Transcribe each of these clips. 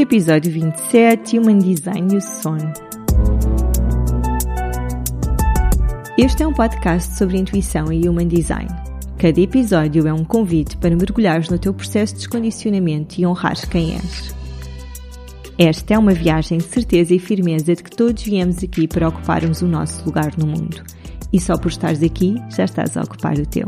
Episódio 27 Human Design e o Sono. Este é um podcast sobre intuição e Human Design. Cada episódio é um convite para mergulhares no teu processo de descondicionamento e honrares quem és. Esta é uma viagem de certeza e firmeza de que todos viemos aqui para ocuparmos o nosso lugar no mundo. E só por estares aqui, já estás a ocupar o teu.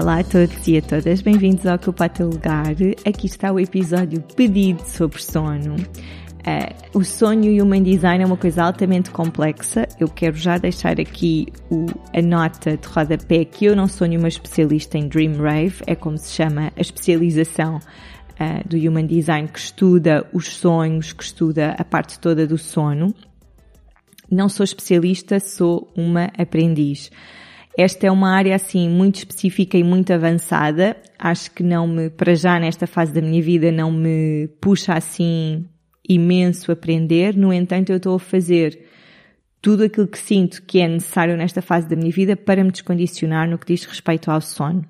Olá a todos e a todas, bem-vindos ao Ocupa Teu Lugar. Aqui está o episódio pedido sobre sono. Uh, o sonho e o Human Design é uma coisa altamente complexa. Eu quero já deixar aqui o, a nota de rodapé que eu não sou nenhuma especialista em Dream Rave, é como se chama a especialização uh, do Human Design que estuda os sonhos, que estuda a parte toda do sono. Não sou especialista, sou uma aprendiz. Esta é uma área assim muito específica e muito avançada. Acho que não me, para já nesta fase da minha vida, não me puxa assim imenso aprender. No entanto, eu estou a fazer tudo aquilo que sinto que é necessário nesta fase da minha vida para me descondicionar no que diz respeito ao sono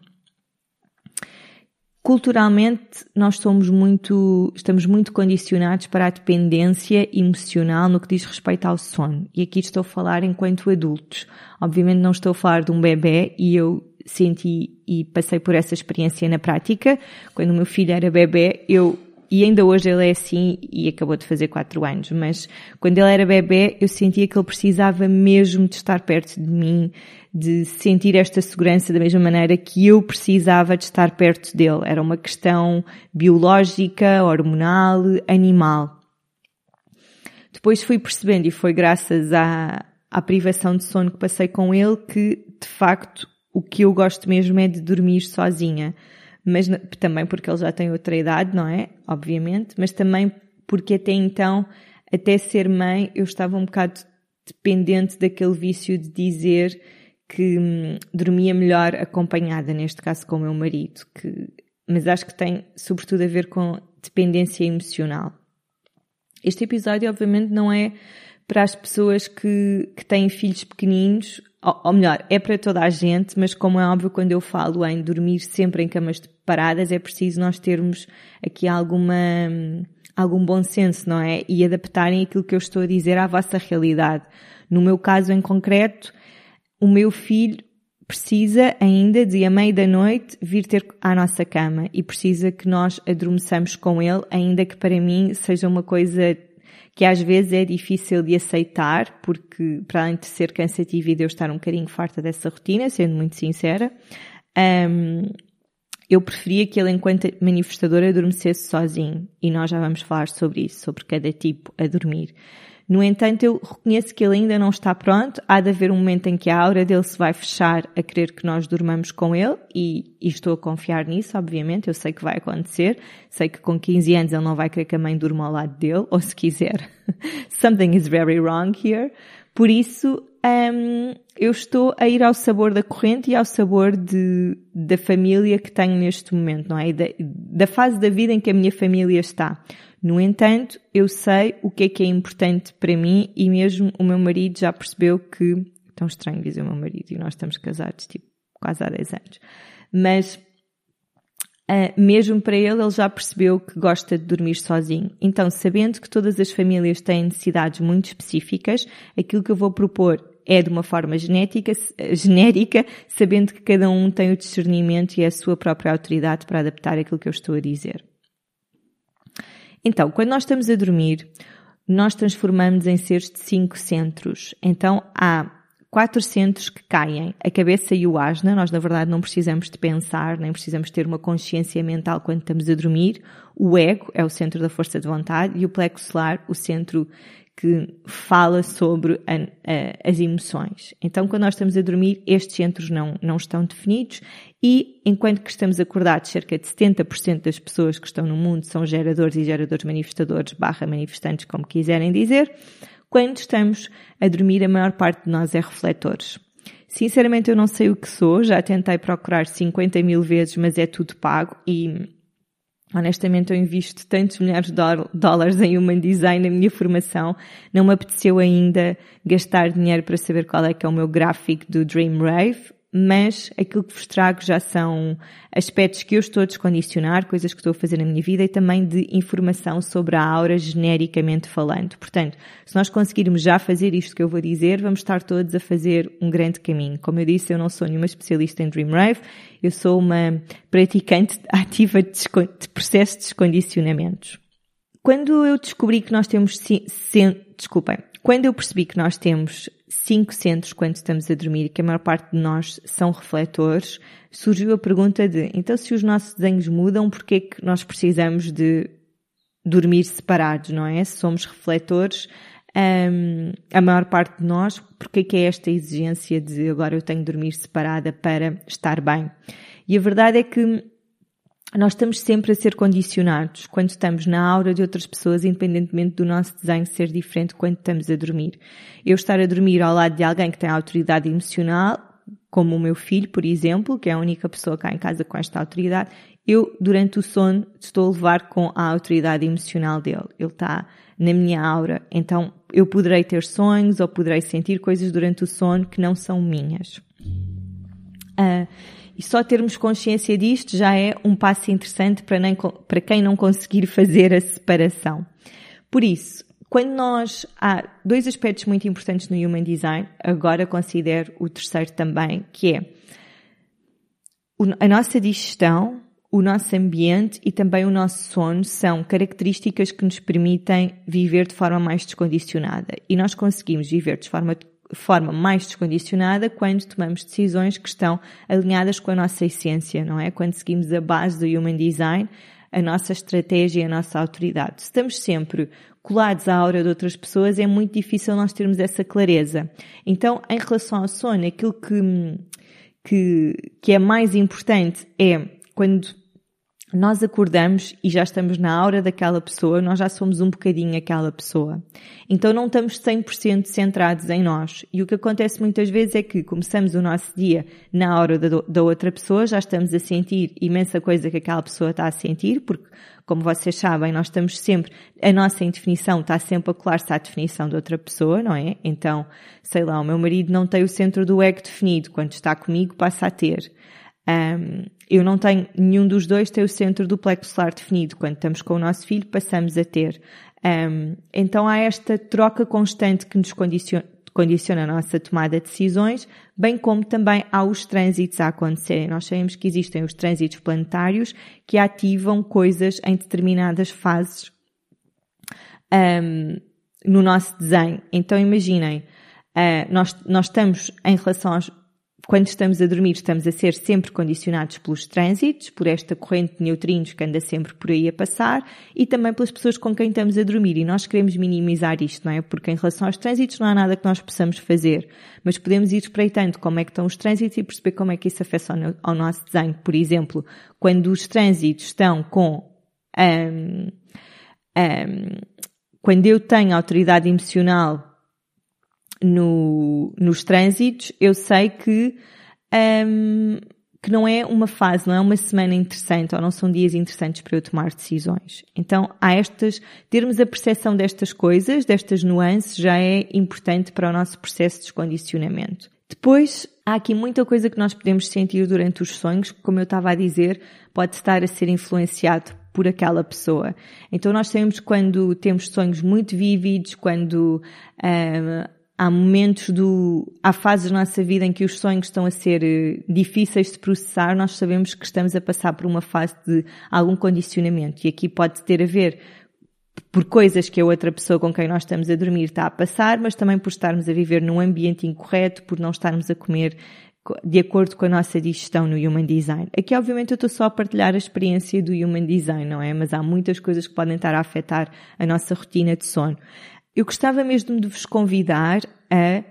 culturalmente nós somos muito, estamos muito condicionados para a dependência emocional no que diz respeito ao sono. E aqui estou a falar enquanto adultos. Obviamente não estou a falar de um bebê e eu senti e passei por essa experiência na prática. Quando o meu filho era bebê, eu e ainda hoje ele é assim e acabou de fazer 4 anos, mas quando ele era bebê eu sentia que ele precisava mesmo de estar perto de mim, de sentir esta segurança da mesma maneira que eu precisava de estar perto dele. Era uma questão biológica, hormonal, animal. Depois fui percebendo e foi graças à, à privação de sono que passei com ele que, de facto, o que eu gosto mesmo é de dormir sozinha. Mas também porque ele já tem outra idade, não é? Obviamente, mas também porque até então, até ser mãe, eu estava um bocado dependente daquele vício de dizer que hum, dormia melhor acompanhada, neste caso com o meu marido, que, mas acho que tem sobretudo a ver com dependência emocional. Este episódio, obviamente, não é para as pessoas que, que têm filhos pequeninos, ou, ou, melhor, é para toda a gente, mas como é óbvio, quando eu falo em dormir sempre em camas paradas, é preciso nós termos aqui alguma, algum bom senso, não é? E adaptarem aquilo que eu estou a dizer à vossa realidade. No meu caso em concreto, o meu filho precisa ainda de à meia da noite vir ter à nossa cama e precisa que nós adormeçamos com ele, ainda que para mim seja uma coisa que às vezes é difícil de aceitar, porque para além de ser cansativo e de eu estar um bocadinho farta dessa rotina, sendo muito sincera, um, eu preferia que ele, enquanto manifestador, adormecesse sozinho. E nós já vamos falar sobre isso, sobre cada tipo a dormir. No entanto, eu reconheço que ele ainda não está pronto. Há de haver um momento em que a aura dele se vai fechar a querer que nós dormamos com ele e, e, estou a confiar nisso, obviamente. Eu sei que vai acontecer. Sei que com 15 anos ele não vai querer que a mãe durma ao lado dele, ou se quiser, something is very wrong here. Por isso, um, eu estou a ir ao sabor da corrente e ao sabor de, da família que tenho neste momento, não é? Da, da fase da vida em que a minha família está. No entanto, eu sei o que é que é importante para mim e mesmo o meu marido já percebeu que, tão estranho dizer o meu marido, e nós estamos casados tipo quase há 10 anos, mas uh, mesmo para ele, ele já percebeu que gosta de dormir sozinho. Então, sabendo que todas as famílias têm necessidades muito específicas, aquilo que eu vou propor é de uma forma genética, genérica, sabendo que cada um tem o discernimento e a sua própria autoridade para adaptar aquilo que eu estou a dizer. Então, quando nós estamos a dormir, nós transformamos em seres de cinco centros. Então, há quatro centros que caem, a cabeça e o asna. Nós, na verdade, não precisamos de pensar, nem precisamos ter uma consciência mental quando estamos a dormir. O ego é o centro da força de vontade e o plexo solar, o centro que fala sobre a, a, as emoções. Então, quando nós estamos a dormir, estes centros não, não estão definidos e, enquanto que estamos acordados, cerca de 70% das pessoas que estão no mundo são geradores e geradores manifestadores barra manifestantes, como quiserem dizer. Quando estamos a dormir, a maior parte de nós é refletores. Sinceramente, eu não sei o que sou, já tentei procurar 50 mil vezes, mas é tudo pago e Honestamente, eu invisto tantos milhares de dólares em Human Design na minha formação. Não me apeteceu ainda gastar dinheiro para saber qual é que é o meu gráfico do Dream Rave mas aquilo que vos trago já são aspectos que eu estou a descondicionar, coisas que estou a fazer na minha vida e também de informação sobre a aura genericamente falando. Portanto, se nós conseguirmos já fazer isto que eu vou dizer, vamos estar todos a fazer um grande caminho. Como eu disse, eu não sou nenhuma especialista em Dream Rave, eu sou uma praticante ativa de, processo de descondicionamentos. Quando eu descobri que nós temos, desculpem, quando eu percebi que nós temos cinco centros quando estamos a dormir que a maior parte de nós são refletores, surgiu a pergunta de, então se os nossos desenhos mudam, porquê é que nós precisamos de dormir separados, não é? Se somos refletores, um, a maior parte de nós, porquê é que é esta exigência de agora eu tenho de dormir separada para estar bem? E a verdade é que nós estamos sempre a ser condicionados quando estamos na aura de outras pessoas, independentemente do nosso desenho ser diferente quando estamos a dormir. Eu estar a dormir ao lado de alguém que tem autoridade emocional, como o meu filho, por exemplo, que é a única pessoa cá em casa com esta autoridade, eu, durante o sono, estou a levar com a autoridade emocional dele. Ele está na minha aura. Então, eu poderei ter sonhos ou poderei sentir coisas durante o sono que não são minhas. Uh, e só termos consciência disto já é um passo interessante para, nem, para quem não conseguir fazer a separação. Por isso, quando nós há dois aspectos muito importantes no Human Design, agora considero o terceiro também, que é a nossa digestão, o nosso ambiente e também o nosso sono são características que nos permitem viver de forma mais descondicionada. E nós conseguimos viver de forma forma mais descondicionada quando tomamos decisões que estão alinhadas com a nossa essência, não é? Quando seguimos a base do Human Design, a nossa estratégia e a nossa autoridade. Se estamos sempre colados à aura de outras pessoas, é muito difícil nós termos essa clareza. Então, em relação ao sono, aquilo que, que, que é mais importante é quando nós acordamos e já estamos na aura daquela pessoa, nós já somos um bocadinho aquela pessoa. Então não estamos 100% centrados em nós. E o que acontece muitas vezes é que começamos o nosso dia na aura da, da outra pessoa, já estamos a sentir imensa coisa que aquela pessoa está a sentir, porque, como vocês sabem, nós estamos sempre, a nossa indefinição está sempre a colar-se à definição de outra pessoa, não é? Então, sei lá, o meu marido não tem o centro do ego definido, quando está comigo passa a ter. Um, eu não tenho, nenhum dos dois tem o centro do plexo solar definido. Quando estamos com o nosso filho, passamos a ter. Um, então há esta troca constante que nos condiciona, condiciona a nossa tomada de decisões, bem como também há os trânsitos a acontecerem. Nós sabemos que existem os trânsitos planetários que ativam coisas em determinadas fases um, no nosso desenho. Então imaginem, uh, nós, nós estamos em relação aos, quando estamos a dormir, estamos a ser sempre condicionados pelos trânsitos, por esta corrente de neutrinos que anda sempre por aí a passar e também pelas pessoas com quem estamos a dormir. E nós queremos minimizar isto, não é? Porque em relação aos trânsitos não há nada que nós possamos fazer, mas podemos ir espreitando como é que estão os trânsitos e perceber como é que isso afeta ao nosso desenho. Por exemplo, quando os trânsitos estão com um, um, quando eu tenho autoridade emocional no, nos trânsitos, eu sei que, um, que não é uma fase, não é uma semana interessante ou não são dias interessantes para eu tomar decisões. Então, há estas, termos a percepção destas coisas, destas nuances, já é importante para o nosso processo de descondicionamento. Depois, há aqui muita coisa que nós podemos sentir durante os sonhos, como eu estava a dizer, pode estar a ser influenciado por aquela pessoa. Então nós sabemos quando temos sonhos muito vívidos, quando um, há momentos do, há fases da nossa vida em que os sonhos estão a ser eh, difíceis de processar, nós sabemos que estamos a passar por uma fase de algum condicionamento. E aqui pode ter a ver por coisas que a outra pessoa com quem nós estamos a dormir está a passar, mas também por estarmos a viver num ambiente incorreto, por não estarmos a comer de acordo com a nossa digestão no Human Design. Aqui, obviamente, eu estou só a partilhar a experiência do Human Design, não é? Mas há muitas coisas que podem estar a afetar a nossa rotina de sono. Eu gostava mesmo de vos convidar a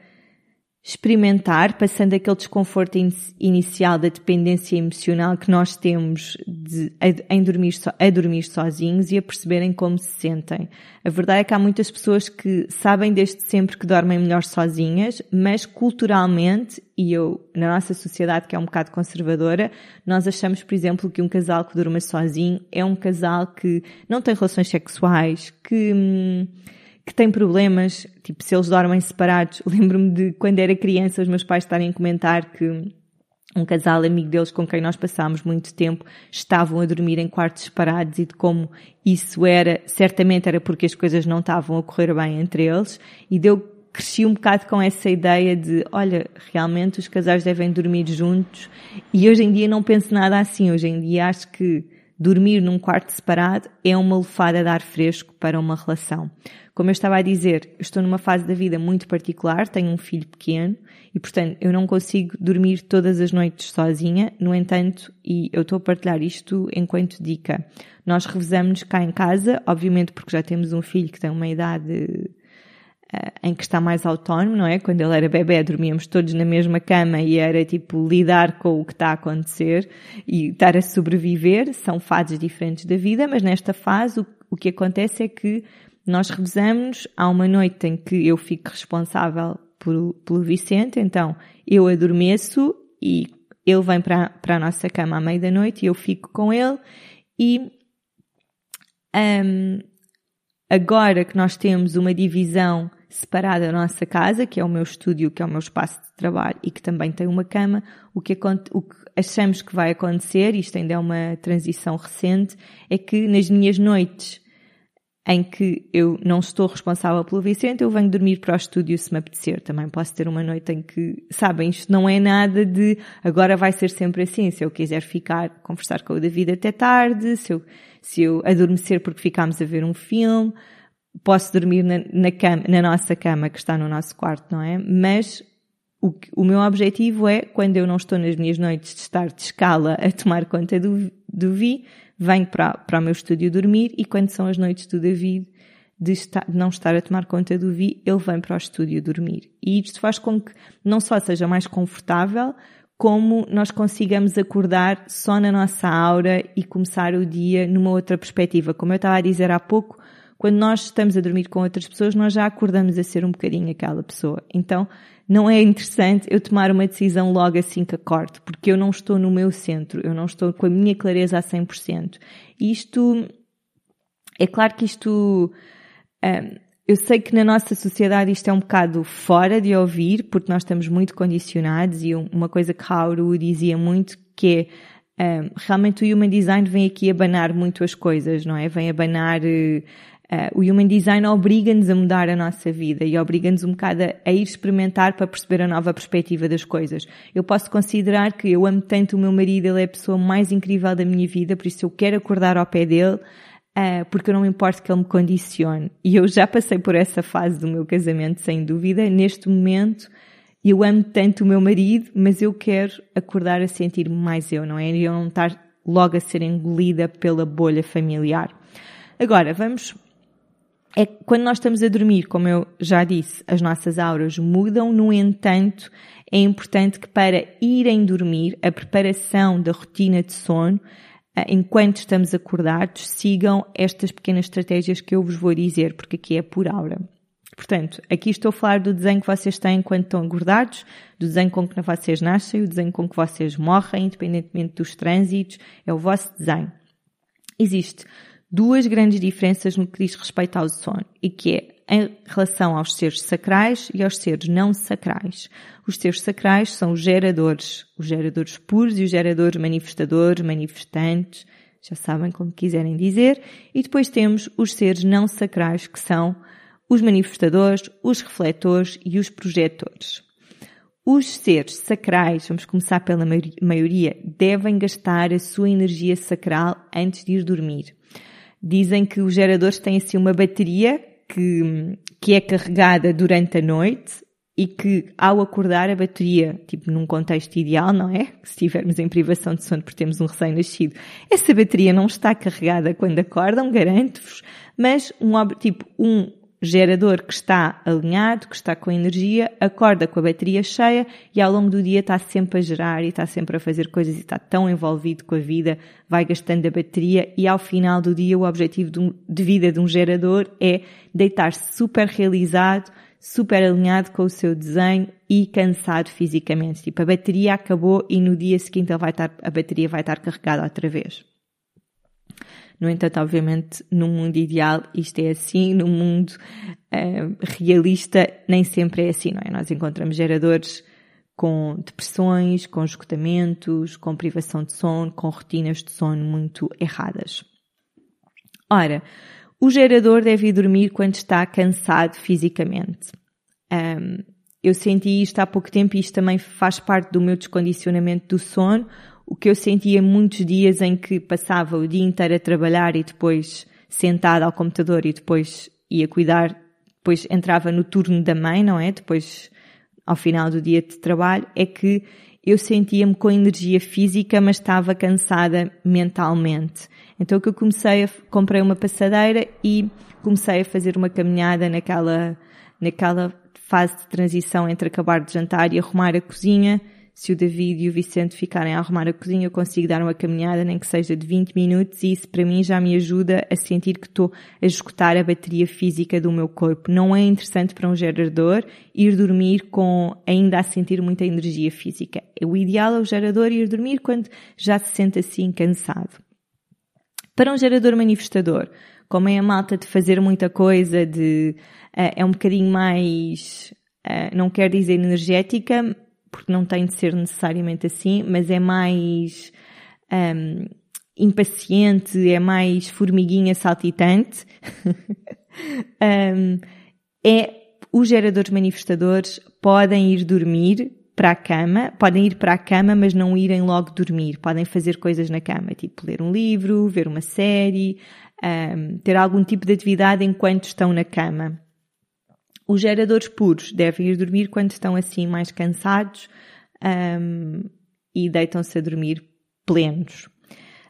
experimentar, passando aquele desconforto in inicial da dependência emocional que nós temos de, a, em dormir so, a dormir sozinhos e a perceberem como se sentem. A verdade é que há muitas pessoas que sabem desde sempre que dormem melhor sozinhas, mas culturalmente, e eu, na nossa sociedade que é um bocado conservadora, nós achamos, por exemplo, que um casal que durma sozinho é um casal que não tem relações sexuais, que, hum, que tem problemas, tipo, se eles dormem separados. Lembro-me de quando era criança os meus pais estarem a comentar que um casal amigo deles com quem nós passámos muito tempo estavam a dormir em quartos separados e de como isso era, certamente era porque as coisas não estavam a correr bem entre eles e deu cresci um bocado com essa ideia de, olha, realmente os casais devem dormir juntos e hoje em dia não penso nada assim. Hoje em dia acho que dormir num quarto separado é uma lefada de ar fresco para uma relação. Como eu estava a dizer, estou numa fase da vida muito particular, tenho um filho pequeno e, portanto, eu não consigo dormir todas as noites sozinha. No entanto, e eu estou a partilhar isto enquanto dica, nós revezamos cá em casa, obviamente porque já temos um filho que tem uma idade em que está mais autónomo, não é? Quando ele era bebê, dormíamos todos na mesma cama e era tipo lidar com o que está a acontecer e estar a sobreviver. São fases diferentes da vida, mas nesta fase o, o que acontece é que nós revezamos, há uma noite em que eu fico responsável por, pelo Vicente, então eu adormeço e ele vem para, para a nossa cama à meia da noite e eu fico com ele e um, agora que nós temos uma divisão separada da nossa casa, que é o meu estúdio, que é o meu espaço de trabalho e que também tem uma cama, o que, o que achamos que vai acontecer, isto ainda é uma transição recente, é que nas minhas noites em que eu não estou responsável pelo Vicente, eu venho dormir para o estúdio se me apetecer. Também posso ter uma noite em que, sabem, isto não é nada de agora vai ser sempre assim. Se eu quiser ficar, conversar com o David até tarde, se eu, se eu adormecer porque ficámos a ver um filme, posso dormir na, na, cama, na nossa cama que está no nosso quarto, não é? Mas o, o meu objetivo é, quando eu não estou nas minhas noites de estar de escala a tomar conta do, do Vi, venho para, para o meu estúdio dormir e quando são as noites do David de, estar, de não estar a tomar conta do Vi, ele vem para o estúdio dormir. E isto faz com que não só seja mais confortável, como nós consigamos acordar só na nossa aura e começar o dia numa outra perspectiva. Como eu estava a dizer há pouco, quando nós estamos a dormir com outras pessoas, nós já acordamos a ser um bocadinho aquela pessoa. Então, não é interessante eu tomar uma decisão logo assim que acordo, porque eu não estou no meu centro, eu não estou com a minha clareza a 100%. Isto, é claro que isto, um, eu sei que na nossa sociedade isto é um bocado fora de ouvir, porque nós estamos muito condicionados e uma coisa que Hauru dizia muito que é um, realmente o Human Design vem aqui abanar muito as coisas, não é? Vem abanar uh, Uh, o Human Design obriga-nos a mudar a nossa vida e obriga-nos um bocado a, a, ir experimentar para perceber a nova perspectiva das coisas. Eu posso considerar que eu amo tanto o meu marido, ele é a pessoa mais incrível da minha vida, por isso eu quero acordar ao pé dele, uh, porque eu não me importo que ele me condicione. E eu já passei por essa fase do meu casamento, sem dúvida. Neste momento, eu amo tanto o meu marido, mas eu quero acordar a sentir-me mais eu, não é? E eu não estar logo a ser engolida pela bolha familiar. Agora, vamos é quando nós estamos a dormir, como eu já disse, as nossas auras mudam, no entanto, é importante que para irem dormir, a preparação da rotina de sono, eh, enquanto estamos acordados, sigam estas pequenas estratégias que eu vos vou dizer, porque aqui é por aura. Portanto, aqui estou a falar do desenho que vocês têm quando estão acordados, do desenho com que vocês nascem, o desenho com que vocês morrem, independentemente dos trânsitos, é o vosso desenho. Existe duas grandes diferenças no que diz respeito ao sono, e que é em relação aos seres sacrais e aos seres não sacrais. Os seres sacrais são os geradores, os geradores puros e os geradores manifestadores, manifestantes, já sabem como quiserem dizer, e depois temos os seres não sacrais, que são os manifestadores, os refletores e os projetores. Os seres sacrais, vamos começar pela maioria, devem gastar a sua energia sacral antes de ir dormir. Dizem que os geradores têm assim uma bateria que, que é carregada durante a noite e que ao acordar a bateria, tipo num contexto ideal, não é? Se estivermos em privação de sono porque temos um recém-nascido, essa bateria não está carregada quando acordam, garanto-vos, mas um, tipo, um gerador que está alinhado, que está com energia, acorda com a bateria cheia e ao longo do dia está sempre a gerar e está sempre a fazer coisas e está tão envolvido com a vida, vai gastando a bateria e ao final do dia o objetivo de vida de um gerador é deitar-se super realizado, super alinhado com o seu desenho e cansado fisicamente. Tipo, a bateria acabou e no dia seguinte vai estar, a bateria vai estar carregada outra vez. No entanto, obviamente, no mundo ideal isto é assim, no mundo uh, realista nem sempre é assim, não é? Nós encontramos geradores com depressões, com esgotamentos, com privação de sono, com rotinas de sono muito erradas. Ora, o gerador deve ir dormir quando está cansado fisicamente. Um, eu senti isto há pouco tempo e isto também faz parte do meu descondicionamento do sono, o que eu sentia muitos dias em que passava o dia inteiro a trabalhar e depois sentada ao computador e depois ia cuidar, depois entrava no turno da mãe, não é? Depois, ao final do dia de trabalho, é que eu sentia-me com energia física, mas estava cansada mentalmente. Então que eu comecei a, comprei uma passadeira e comecei a fazer uma caminhada naquela, naquela fase de transição entre acabar de jantar e arrumar a cozinha, se o David e o Vicente ficarem a arrumar a cozinha, eu consigo dar uma caminhada, nem que seja de 20 minutos, e isso para mim já me ajuda a sentir que estou a esgotar a bateria física do meu corpo. Não é interessante para um gerador ir dormir com ainda a sentir muita energia física. O ideal é o gerador ir dormir quando já se sente assim cansado. Para um gerador manifestador, como é a malta de fazer muita coisa, de uh, é um bocadinho mais, uh, não quer dizer energética, porque não tem de ser necessariamente assim, mas é mais um, impaciente, é mais formiguinha saltitante. um, é os geradores manifestadores podem ir dormir para a cama, podem ir para a cama, mas não irem logo dormir. Podem fazer coisas na cama, tipo ler um livro, ver uma série, um, ter algum tipo de atividade enquanto estão na cama. Os geradores puros devem ir dormir quando estão assim mais cansados um, e deitam-se a dormir plenos.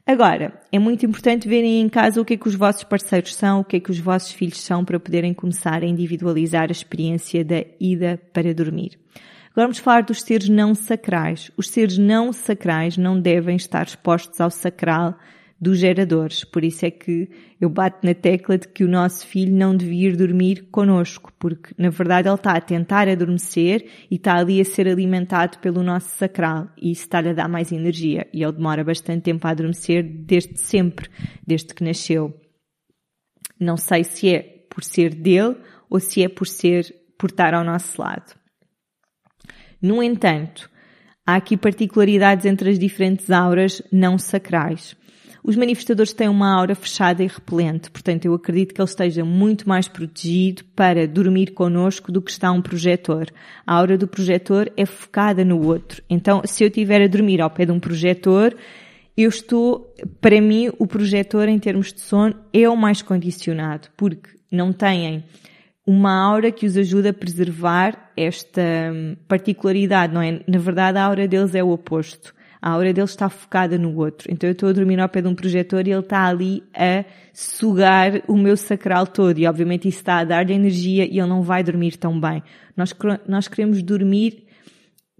Agora, é muito importante verem em casa o que é que os vossos parceiros são, o que é que os vossos filhos são para poderem começar a individualizar a experiência da ida para dormir. Agora vamos falar dos seres não sacrais. Os seres não sacrais não devem estar expostos ao sacral dos geradores. Por isso é que eu bato na tecla de que o nosso filho não devia ir dormir connosco, porque na verdade ele está a tentar adormecer e está ali a ser alimentado pelo nosso sacral e isso está-lhe a dar mais energia e ele demora bastante tempo a adormecer desde sempre, desde que nasceu. Não sei se é por ser dele ou se é por ser, por estar ao nosso lado. No entanto, há aqui particularidades entre as diferentes auras não sacrais. Os manifestadores têm uma aura fechada e repelente, portanto eu acredito que ele esteja muito mais protegido para dormir connosco do que está um projetor. A aura do projetor é focada no outro. Então, se eu estiver a dormir ao pé de um projetor, eu estou, para mim, o projetor em termos de sono é o mais condicionado, porque não têm uma aura que os ajuda a preservar esta hum, particularidade, não é? Na verdade, a aura deles é o oposto. A aura dele está focada no outro. Então eu estou a dormir ao pé de um projetor e ele está ali a sugar o meu sacral todo. E obviamente isso está a dar-lhe energia e ele não vai dormir tão bem. Nós, nós queremos dormir,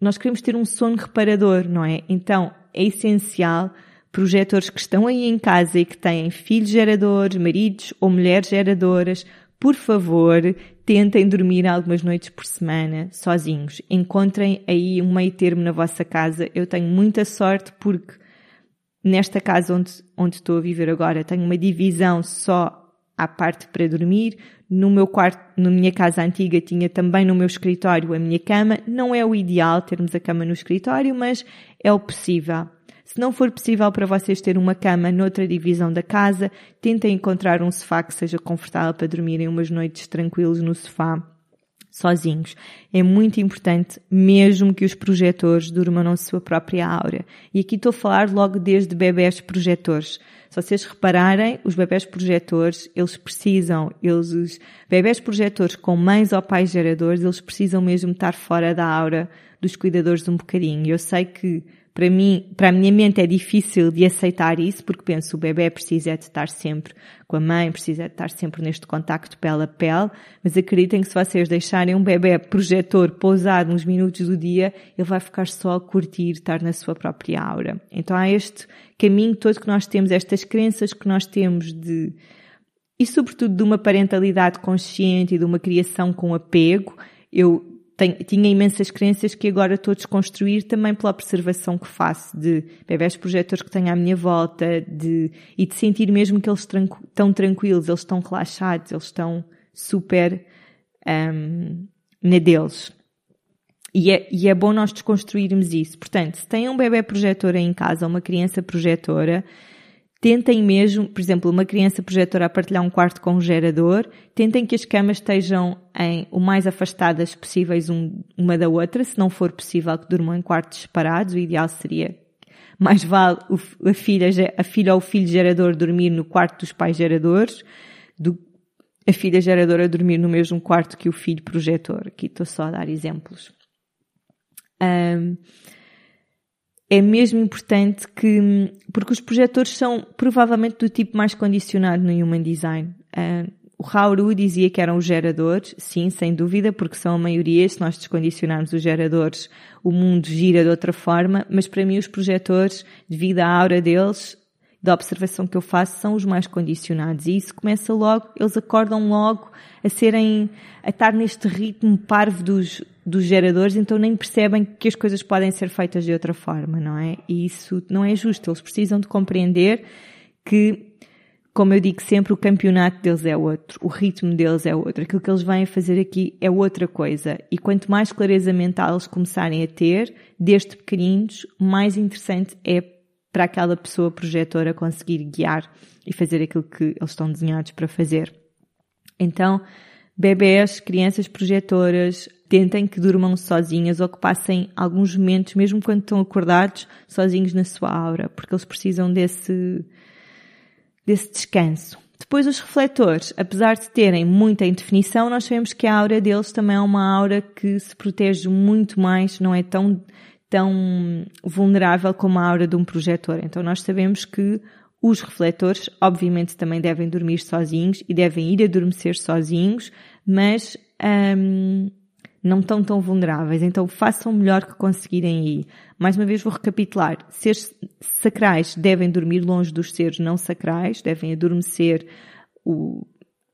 nós queremos ter um sono reparador, não é? Então é essencial projetores que estão aí em casa e que têm filhos geradores, maridos ou mulheres geradoras, por favor, tentem dormir algumas noites por semana sozinhos. Encontrem aí um meio termo na vossa casa. Eu tenho muita sorte porque nesta casa onde, onde estou a viver agora tenho uma divisão só à parte para dormir. No meu quarto, na minha casa antiga, tinha também no meu escritório a minha cama. Não é o ideal termos a cama no escritório, mas é o possível. Se não for possível para vocês ter uma cama noutra divisão da casa, tentem encontrar um sofá que seja confortável para dormirem umas noites tranquilos no sofá sozinhos. É muito importante, mesmo que os projetores durmam na sua própria aura. E aqui estou a falar logo desde bebés projetores. Se vocês repararem, os bebés projetores, eles precisam, eles, os bebés projetores com mães ou pais geradores, eles precisam mesmo estar fora da aura dos cuidadores um bocadinho. Eu sei que para mim, para a minha mente é difícil de aceitar isso, porque penso o bebê precisa de estar sempre com a mãe, precisa de estar sempre neste contacto pele a pele, mas acreditem que se vocês deixarem um bebê projetor pousado uns minutos do dia, ele vai ficar só a curtir, estar na sua própria aura. Então há este caminho todo que nós temos, estas crenças que nós temos de, e sobretudo de uma parentalidade consciente e de uma criação com apego, eu tinha imensas crenças que agora estou a desconstruir também pela observação que faço de bebés projetores que tenho à minha volta de, e de sentir mesmo que eles estão tranquilos, eles estão relaxados, eles estão super um, na deles. E é, e é bom nós desconstruirmos isso. Portanto, se tem um bebê projetor em casa, uma criança projetora, Tentem mesmo, por exemplo, uma criança projetora a partilhar um quarto com um gerador, tentem que as camas estejam em o mais afastadas possíveis um, uma da outra, se não for possível que durmam em quartos separados, o ideal seria mais vale a filha, a filha ou o filho gerador dormir no quarto dos pais geradores do a filha geradora dormir no mesmo quarto que o filho projetor. Aqui estou só a dar exemplos. Um, é mesmo importante que, porque os projetores são provavelmente do tipo mais condicionado no Human Design. Uh, o Hauru dizia que eram os geradores, sim, sem dúvida, porque são a maioria. Se nós descondicionarmos os geradores, o mundo gira de outra forma. Mas para mim, os projetores, devido à aura deles, da observação que eu faço, são os mais condicionados. E isso começa logo, eles acordam logo a serem, a estar neste ritmo parvo dos, dos geradores, então nem percebem que as coisas podem ser feitas de outra forma, não é? E isso não é justo. Eles precisam de compreender que, como eu digo sempre, o campeonato deles é outro, o ritmo deles é outro, aquilo que eles vêm fazer aqui é outra coisa. E quanto mais clareza mental eles começarem a ter, desde pequeninos, mais interessante é para aquela pessoa projetora conseguir guiar e fazer aquilo que eles estão desenhados para fazer. Então, bebés, crianças projetoras, tentem que durmam sozinhas ou que passem alguns momentos, mesmo quando estão acordados, sozinhos na sua aura, porque eles precisam desse, desse descanso. Depois os refletores, apesar de terem muita indefinição, nós sabemos que a aura deles também é uma aura que se protege muito mais, não é tão, tão vulnerável como a aura de um projetor. Então nós sabemos que os refletores, obviamente, também devem dormir sozinhos e devem ir adormecer sozinhos, mas hum, não estão tão vulneráveis. Então façam o melhor que conseguirem ir. Mais uma vez vou recapitular. Seres sacrais devem dormir longe dos seres não sacrais, devem adormecer o,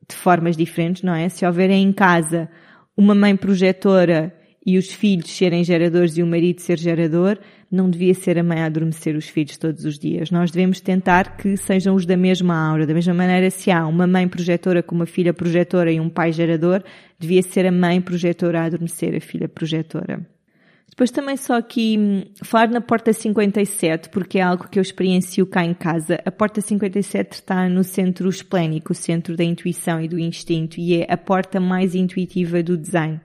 de formas diferentes, não é? Se houverem em casa uma mãe projetora e os filhos serem geradores e o marido ser gerador, não devia ser a mãe a adormecer os filhos todos os dias. Nós devemos tentar que sejam os da mesma aura. Da mesma maneira, se há uma mãe projetora com uma filha projetora e um pai gerador, devia ser a mãe projetora a adormecer a filha projetora. Depois também só aqui hum, falar na porta 57, porque é algo que eu experiencio cá em casa. A porta 57 está no centro esplénico, o centro da intuição e do instinto, e é a porta mais intuitiva do design.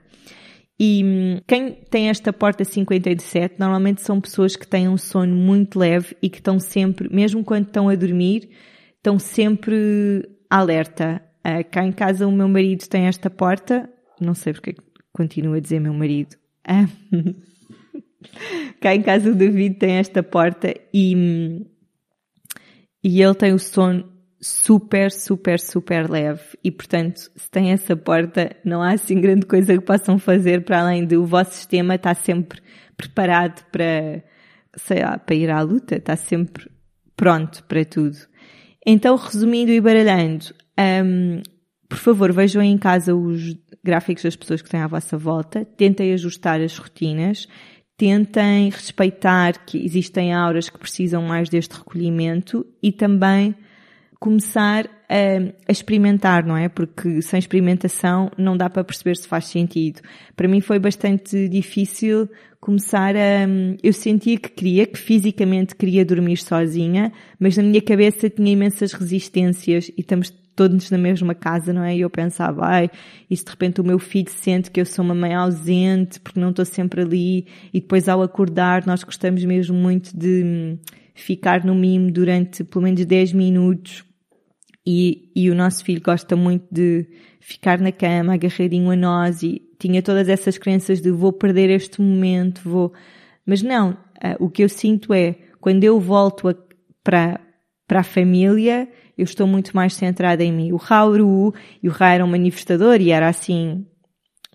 E hum, quem tem esta porta 57 normalmente são pessoas que têm um sono muito leve e que estão sempre, mesmo quando estão a dormir, estão sempre alerta. Uh, cá em casa o meu marido tem esta porta, não sei porque continuo a dizer meu marido. Uh, cá em casa o David tem esta porta e, hum, e ele tem o sono super, super, super leve e portanto, se tem essa porta, não há assim grande coisa que possam fazer para além de o vosso sistema estar sempre preparado para, sei lá, para ir à luta, está sempre pronto para tudo. Então, resumindo e baralhando, um, por favor, vejam em casa os gráficos das pessoas que têm à vossa volta, tentem ajustar as rotinas, tentem respeitar que existem auras que precisam mais deste recolhimento e também começar a, a, experimentar, não é? Porque sem experimentação não dá para perceber se faz sentido. Para mim foi bastante difícil começar a. Eu sentia que queria, que fisicamente queria dormir sozinha, mas na minha cabeça tinha imensas resistências e estamos todos na mesma casa, não é? E eu pensava, ai, e se de repente o meu filho sente que eu sou uma mãe ausente porque não estou sempre ali e depois ao acordar nós gostamos mesmo muito de ficar no mimo durante pelo menos 10 minutos e, e o nosso filho gosta muito de ficar na cama agarradinho a nós e tinha todas essas crenças de vou perder este momento, vou. Mas não, uh, o que eu sinto é, quando eu volto para, para a família, eu estou muito mais centrada em mim. O Rauru, e o Ra era um manifestador e era assim,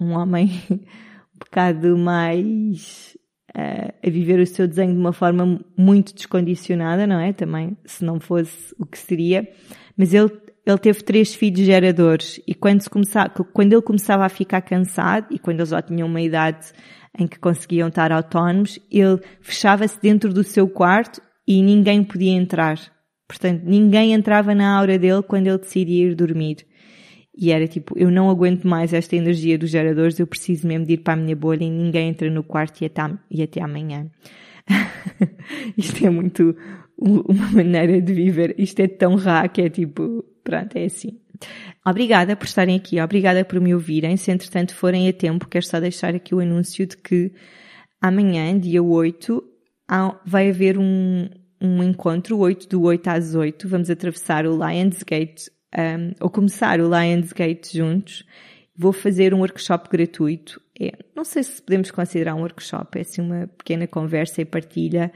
um homem um bocado mais uh, a viver o seu desenho de uma forma muito descondicionada, não é? Também, se não fosse o que seria. Mas ele, ele teve três filhos geradores e quando, se começava, quando ele começava a ficar cansado e quando eles já tinham uma idade em que conseguiam estar autónomos, ele fechava-se dentro do seu quarto e ninguém podia entrar. Portanto, ninguém entrava na aura dele quando ele decidia ir dormir. E era tipo, eu não aguento mais esta energia dos geradores, eu preciso mesmo de ir para a minha bolha e ninguém entra no quarto e até, e até amanhã. Isto é muito uma maneira de viver. Isto é tão raro que é tipo, pronto, é assim. Obrigada por estarem aqui, obrigada por me ouvirem. Se entretanto forem a tempo, quero só deixar aqui o anúncio de que amanhã, dia 8, vai haver um, um encontro, 8 do 8 às 8. Vamos atravessar o Lionsgate, um, ou começar o Lionsgate juntos. Vou fazer um workshop gratuito. É, não sei se podemos considerar um workshop, é assim uma pequena conversa e partilha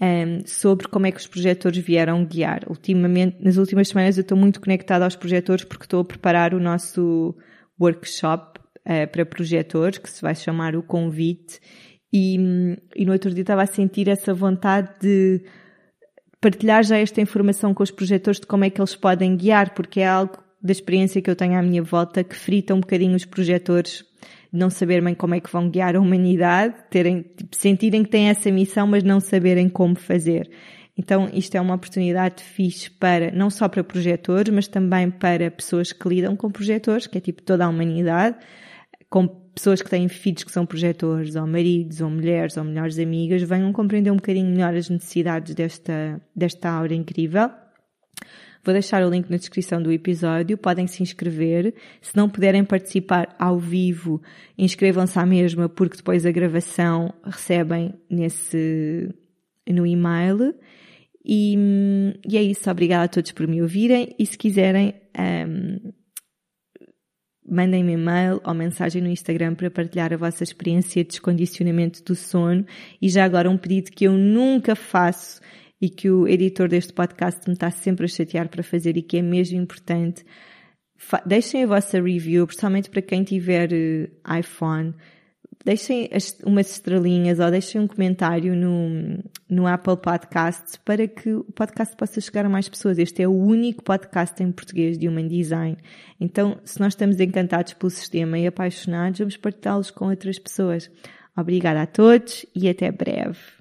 um, sobre como é que os projetores vieram guiar. Ultimamente, nas últimas semanas eu estou muito conectada aos projetores porque estou a preparar o nosso workshop uh, para projetores, que se vai chamar o Convite, e, e no outro dia estava a sentir essa vontade de partilhar já esta informação com os projetores de como é que eles podem guiar, porque é algo da experiência que eu tenho à minha volta que frita um bocadinho os projetores não saberem como é que vão guiar a humanidade, terem, tipo, sentirem que têm essa missão, mas não saberem como fazer. Então, isto é uma oportunidade fixe para, não só para projetores, mas também para pessoas que lidam com projetores, que é tipo toda a humanidade, com pessoas que têm filhos que são projetores, ou maridos, ou mulheres, ou melhores amigas, venham compreender um bocadinho melhor as necessidades desta, desta aura incrível. Vou deixar o link na descrição do episódio, podem se inscrever. Se não puderem participar ao vivo, inscrevam-se à mesma, porque depois a gravação recebem nesse, no e-mail. E, e é isso, obrigada a todos por me ouvirem e se quiserem, um, mandem-me e-mail ou mensagem no Instagram para partilhar a vossa experiência de descondicionamento do sono. E já agora um pedido que eu nunca faço e que o editor deste podcast me está sempre a chatear para fazer e que é mesmo importante. Deixem a vossa review, principalmente para quem tiver uh, iPhone. Deixem as, umas estrelinhas ou deixem um comentário no, no Apple Podcasts para que o podcast possa chegar a mais pessoas. Este é o único podcast em português de Human Design. Então, se nós estamos encantados pelo sistema e apaixonados, vamos partilhá-los com outras pessoas. Obrigada a todos e até breve.